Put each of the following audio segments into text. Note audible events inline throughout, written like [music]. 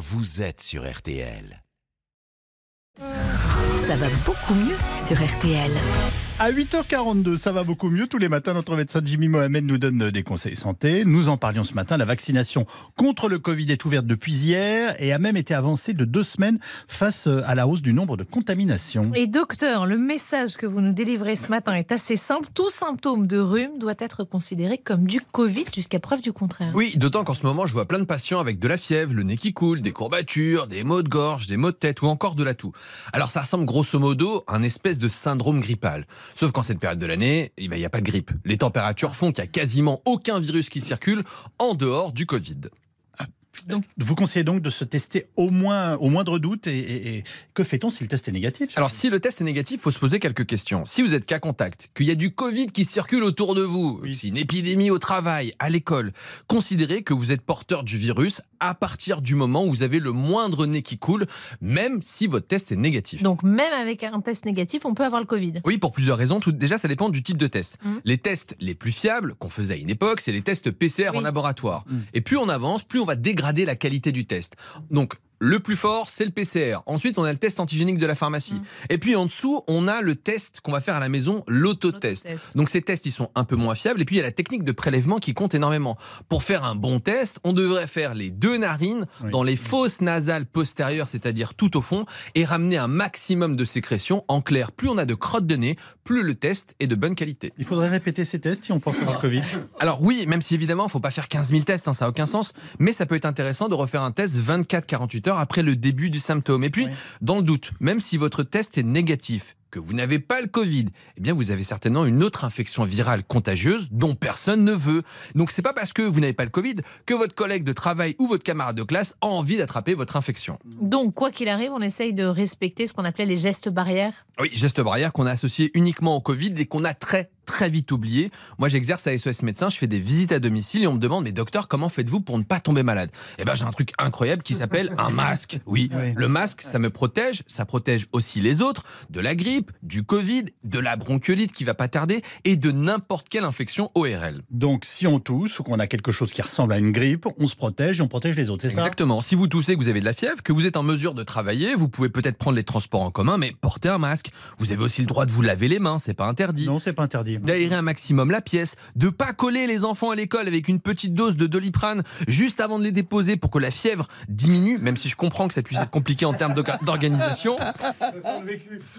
vous êtes sur RTL. Ça va beaucoup mieux sur RTL. À 8h42, ça va beaucoup mieux. Tous les matins, notre médecin Jimmy Mohamed nous donne des conseils santé. Nous en parlions ce matin. La vaccination contre le Covid est ouverte depuis hier et a même été avancée de deux semaines face à la hausse du nombre de contaminations. Et docteur, le message que vous nous délivrez ce matin est assez simple. Tout symptôme de rhume doit être considéré comme du Covid jusqu'à preuve du contraire. Oui, d'autant qu'en ce moment, je vois plein de patients avec de la fièvre, le nez qui coule, des courbatures, des maux de gorge, des maux de tête ou encore de la toux. Alors ça ressemble grosso modo à un espèce de syndrome grippal. Sauf qu'en cette période de l'année, il n'y a pas de grippe. Les températures font qu'il n'y a quasiment aucun virus qui circule en dehors du Covid. Donc, vous conseillez donc de se tester au, moins, au moindre doute. Et, et- et que fait-on si le test est négatif Alors, si le test est négatif, il faut se poser quelques questions. Si vous êtes cas contact, qu'il y a du Covid qui circule autour de vous, Oui. si une épidémie au travail, à l'école, considérez que vous êtes porteur du virus à partir du moment où vous avez le moindre nez qui coule, même si votre test est négatif. Donc même avec un test négatif, on peut avoir le Covid. Oui, pour plusieurs raisons. Tout, déjà, ça dépend du type de test. Mhm. Les tests les plus fiables qu'on faisait à une époque, c'est les tests PCR en laboratoire. Mhm. Et plus on avance, plus on va dégrader la qualité du test. Donc, le plus fort, c'est le PCR. Ensuite, on a le test antigénique de la pharmacie. Mhm. Et puis en dessous, on a le test qu'on va faire à la maison, l'autotest. Donc ces tests, ils sont un peu moins fiables. Et puis il y a la technique de prélèvement qui compte énormément. Pour faire un bon test, on devrait faire les deux narines Oui. dans les fosses nasales postérieures, c'est-à-dire tout au fond, et ramener un maximum de sécrétion. En clair, plus on a de crottes de nez, plus le test est de bonne qualité. Il faudrait répéter ces tests si on pense avoir le Covid. Alors oui, même si évidemment, il ne faut pas faire 15 000 tests, hein, ça n'a aucun sens, mais ça peut être intéressant de refaire un test 24-48 heures après le début du symptôme. Et puis, Oui. dans le doute, même si votre test est négatif, que vous n'avez pas le Covid, eh bien vous avez certainement une autre infection virale contagieuse dont personne ne veut. Donc c'est pas parce que vous n'avez pas le Covid que votre collègue de travail ou votre camarade de classe a envie d'attraper votre infection. Donc quoi qu'il arrive, on essaye de respecter ce qu'on appelait les gestes barrières? Oui, geste barrière qu'on a associé uniquement au Covid et qu'on a très très vite oublié. Moi, j'exerce à SOS médecin, je fais des visites à domicile et on me demande, mais docteur, comment faites-vous pour ne pas tomber malade? Eh ben, j'ai un truc incroyable qui s'appelle un [laughs] masque. Oui, Oui. le masque, ça me protège, ça protège aussi les autres de la grippe, du Covid, de la bronchiolite qui va pas tarder et de n'importe quelle infection ORL. Donc, si on tousse ou qu'on a quelque chose qui ressemble à une grippe, on se protège et on protège les autres, c'est ça? Exactement. Si vous toussez, que vous avez de la fièvre, que vous êtes en mesure de travailler, vous pouvez peut-être prendre les transports en commun, mais portez un masque. Vous avez aussi le droit de vous laver les mains, c'est pas interdit. Non, c'est pas interdit. D'aérer un maximum la pièce, de pas coller les enfants à l'école avec une petite dose de doliprane juste avant de les déposer pour que la fièvre diminue, même si je comprends que ça puisse être compliqué en termes d'orga- d'organisation.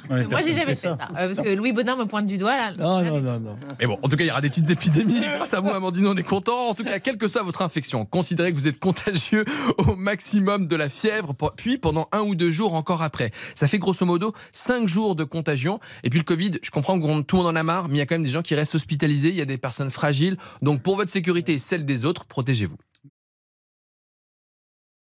Ouais, Moi, j'ai jamais fait fait ça. ça. Euh, parce que Louis Baudin me pointe du doigt là. Non, non, non, non. Mais bon, en tout cas, il y aura des petites épidémies. Grâce à vous, Amandine, on est content. En tout cas, quelle que soit votre infection, considérez que vous êtes contagieux au maximum de la fièvre, puis pendant un ou deux jours encore après. Ça fait grosso modo cinq jours de contagion. Et puis le Covid, je comprends que tout le monde en a marre, mais il y a quand même des gens qui restent hospitalisés, il y a des personnes fragiles. Donc pour votre sécurité et celle des autres, protégez-vous.